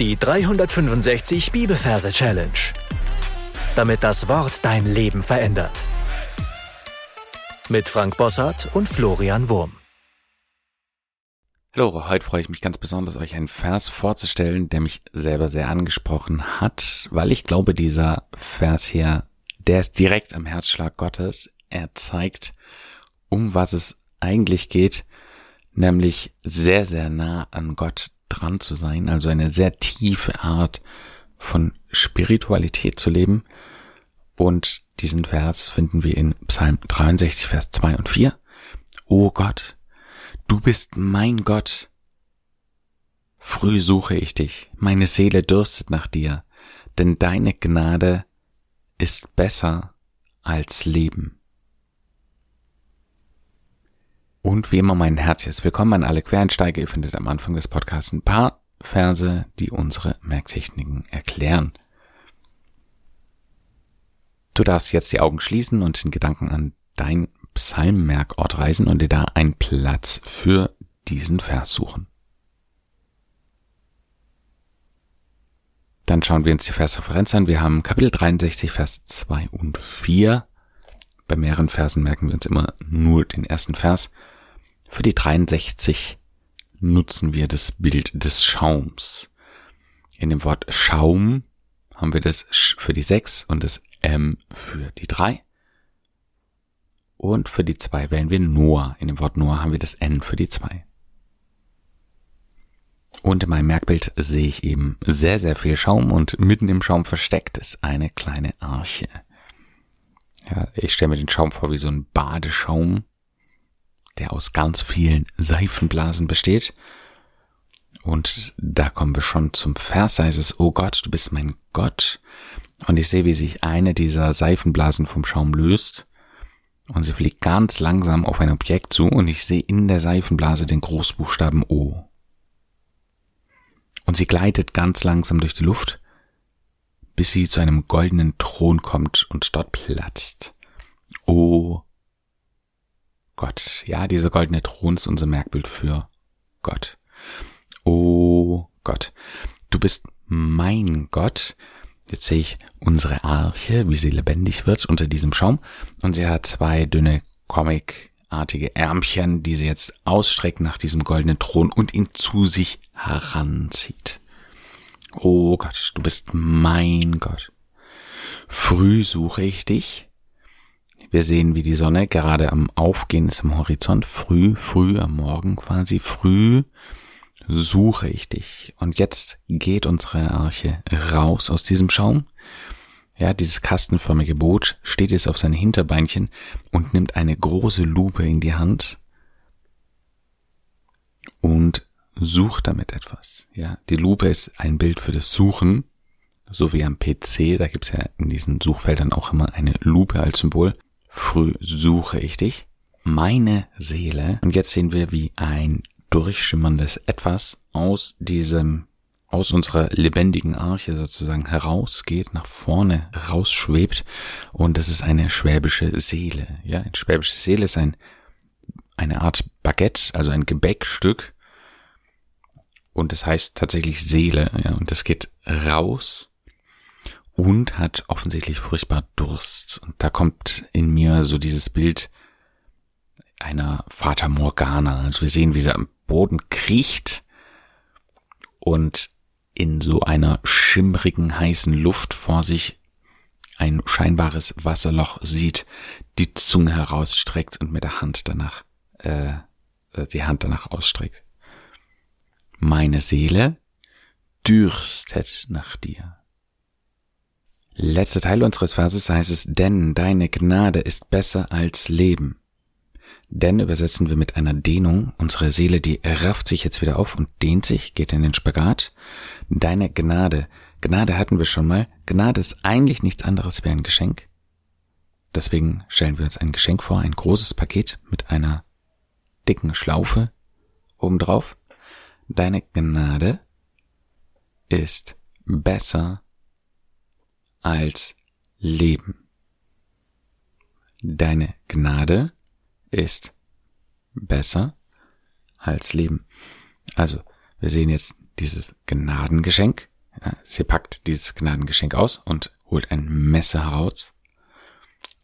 Die 365 Bibelverse Challenge. Damit das Wort dein Leben verändert. Mit Frank Bossart und Florian Wurm. Hallo, heute freue ich mich ganz besonders, euch einen Vers vorzustellen, der mich selber sehr angesprochen hat, weil ich glaube, dieser Vers hier, der ist direkt am Herzschlag Gottes. Er zeigt, um was es eigentlich geht, nämlich sehr, sehr nah an Gott dran zu sein, also eine sehr tiefe Art von Spiritualität zu leben. Und diesen Vers finden wir in Psalm 63, Vers 2 und 4. O Gott, du bist mein Gott. Früh suche ich dich, meine Seele dürstet nach dir, denn deine Gnade ist besser als Leben. Und wie immer mein herzliches Willkommen an alle Quereinsteiger. Ihr findet am Anfang des Podcasts ein paar Verse, die unsere Merktechniken erklären. Du darfst jetzt die Augen schließen und den Gedanken an dein Psalmmerkort reisen und dir da einen Platz für diesen Vers suchen. Dann schauen wir uns die Versreferenz an. Wir haben Kapitel 63, Vers 2 und 4. Bei mehreren Versen merken wir uns immer nur den ersten Vers. Für die 63 nutzen wir das Bild des Schaums. In dem Wort Schaum haben wir das Sch für die 6 und das M für die 3. Und für die 2 wählen wir Noah. In dem Wort Noah haben wir das N für die 2. Und in meinem Merkbild sehe ich eben sehr, sehr viel Schaum und mitten im Schaum versteckt ist eine kleine Arche. Ja, ich stelle mir den Schaum vor wie so ein Badeschaum, der aus ganz vielen Seifenblasen besteht. Und da kommen wir schon zum Vers, heißt es, oh Gott, du bist mein Gott. Und ich sehe, wie sich eine dieser Seifenblasen vom Schaum löst. Und sie fliegt ganz langsam auf ein Objekt zu und ich sehe in der Seifenblase den Großbuchstaben O. Und sie gleitet ganz langsam durch die Luft, bis sie zu einem goldenen Thron kommt und dort platzt. O Gott. Ja, dieser goldene Thron ist unser Merkbild für Gott. Oh Gott, du bist mein Gott. Jetzt sehe ich unsere Arche, wie sie lebendig wird unter diesem Schaum. Und sie hat zwei dünne comicartige Ärmchen, die sie jetzt ausstreckt nach diesem goldenen Thron und ihn zu sich heranzieht. Oh Gott, du bist mein Gott. Früh suche ich dich, wir sehen, wie die Sonne gerade am Aufgehen ist am Horizont. Früh, früh am Morgen quasi. Früh suche ich dich. Und jetzt geht unsere Arche raus aus diesem Schaum. Ja, dieses kastenförmige Boot steht jetzt auf seinen Hinterbeinchen und nimmt eine große Lupe in die Hand und sucht damit etwas. Ja, die Lupe ist ein Bild für das Suchen, so wie am PC. Da gibt's ja in diesen Suchfeldern auch immer eine Lupe als Symbol. Früh suche ich dich, meine Seele. Und jetzt sehen wir, wie ein durchschimmerndes Etwas aus diesem, aus unserer lebendigen Arche sozusagen herausgeht, nach vorne rausschwebt. Und das ist eine schwäbische Seele. Ja, eine schwäbische Seele ist ein, eine Art Baguette, also ein Gebäckstück. Und das heißt tatsächlich Seele, ja, und das geht raus und hat offensichtlich furchtbar Durst. Und da kommt in mir so dieses Bild einer Vater Morgana. Also wir sehen, wie sie am Boden kriecht und in so einer schimmrigen, heißen Luft vor sich ein scheinbares Wasserloch sieht, die Zunge herausstreckt und mit der Hand danach, äh, die Hand danach ausstreckt. Meine Seele dürstet nach dir. Letzter Teil unseres Verses heißt es, denn deine Gnade ist besser als Leben. Denn übersetzen wir mit einer Dehnung. Unsere Seele, die rafft sich jetzt wieder auf und dehnt sich, geht in den Spagat. Deine Gnade. Gnade hatten wir schon mal. Gnade ist eigentlich nichts anderes wie ein Geschenk. Deswegen stellen wir uns ein Geschenk vor, ein großes Paket mit einer dicken Schlaufe obendrauf. Deine Gnade ist besser als Leben. Deine Gnade ist besser als Leben. Also, wir sehen jetzt dieses Gnadengeschenk. Sie packt dieses Gnadengeschenk aus und holt ein Messer heraus.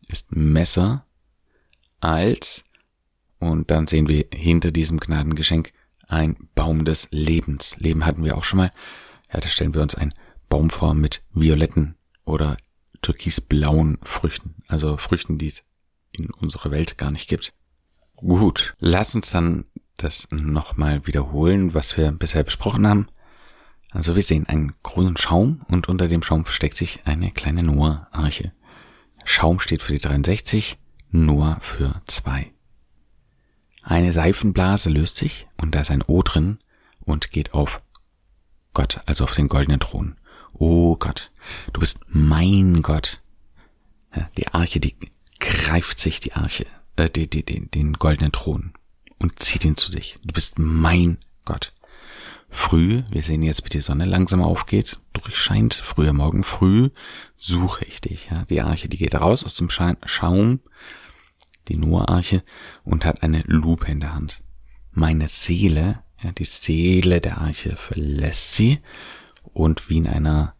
Ist Messer als, und dann sehen wir hinter diesem Gnadengeschenk ein Baum des Lebens. Leben hatten wir auch schon mal. Ja, da stellen wir uns einen Baum vor mit violetten oder türkisblauen Früchten. Also Früchten, die es in unserer Welt gar nicht gibt. Gut, lass uns dann das nochmal wiederholen, was wir bisher besprochen haben. Also wir sehen einen großen Schaum und unter dem Schaum versteckt sich eine kleine Noah-Arche. Schaum steht für die 63, Noah für 2. Eine Seifenblase löst sich und da ist ein O drin und geht auf Gott, also auf den goldenen Thron. Oh Gott, du bist mein Gott. Die Arche, die greift sich die Arche, äh, die, die, die, den goldenen Thron und zieht ihn zu sich. Du bist mein Gott. Früh, wir sehen jetzt, wie die Sonne langsam aufgeht, durchscheint, früher Morgen früh, suche ich dich. Ja, die Arche, die geht raus aus dem Schaum, die Noah-Arche, und hat eine Lupe in der Hand. Meine Seele, ja, die Seele der Arche verlässt sie und wie in einer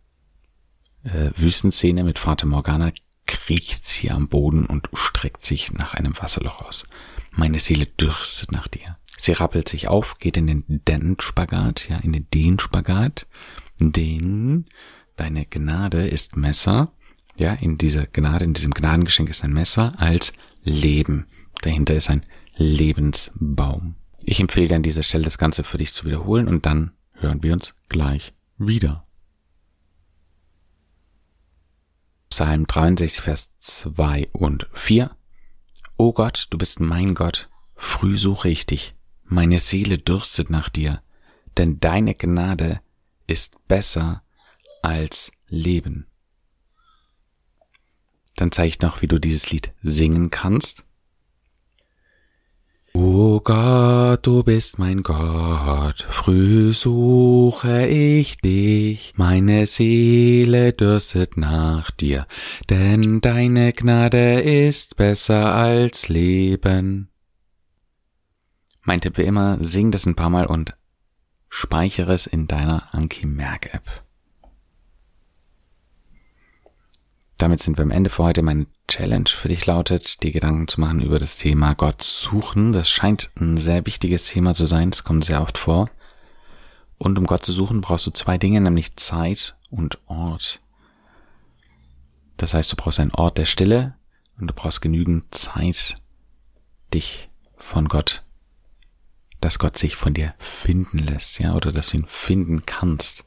äh, Wüstenszene mit Vater Morgana kriecht sie am Boden und streckt sich nach einem Wasserloch aus. Meine Seele dürstet nach dir. Sie rappelt sich auf, geht in den Den-Spagat, ja, in den Den-Spagat, denn deine Gnade ist Messer, ja, in dieser Gnade, in diesem Gnadengeschenk ist ein Messer als Leben. Dahinter ist ein Lebensbaum. Ich empfehle dir an dieser Stelle das Ganze für dich zu wiederholen und dann hören wir uns gleich wieder. Psalm 63, Vers 2 und 4. O Gott, du bist mein Gott, früh suche ich dich, meine Seele dürstet nach dir, denn deine Gnade ist besser als Leben. Dann zeige ich noch, wie du dieses Lied singen kannst. O Gott, du bist mein Gott, früh suche ich dich, meine Seele dürstet nach dir, denn deine Gnade ist besser als Leben. Mein Tipp wie immer, sing das ein paar Mal und speichere es in deiner Anki Damit sind wir am Ende für heute. Meine Challenge für dich lautet, dir Gedanken zu machen über das Thema Gott suchen. Das scheint ein sehr wichtiges Thema zu sein. Es kommt sehr oft vor. Und um Gott zu suchen, brauchst du zwei Dinge, nämlich Zeit und Ort. Das heißt, du brauchst einen Ort der Stille und du brauchst genügend Zeit, dich von Gott, dass Gott sich von dir finden lässt, ja, oder dass du ihn finden kannst.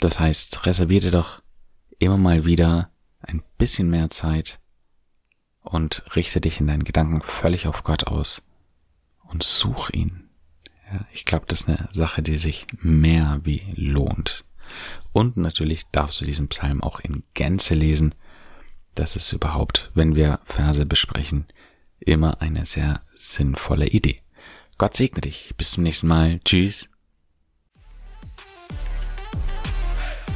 Das heißt, reservier dir doch immer mal wieder ein bisschen mehr Zeit und richte dich in deinen Gedanken völlig auf Gott aus und such ihn. Ja, ich glaube, das ist eine Sache, die sich mehr wie lohnt. Und natürlich darfst du diesen Psalm auch in Gänze lesen. Das ist überhaupt, wenn wir Verse besprechen, immer eine sehr sinnvolle Idee. Gott segne dich. Bis zum nächsten Mal. Tschüss.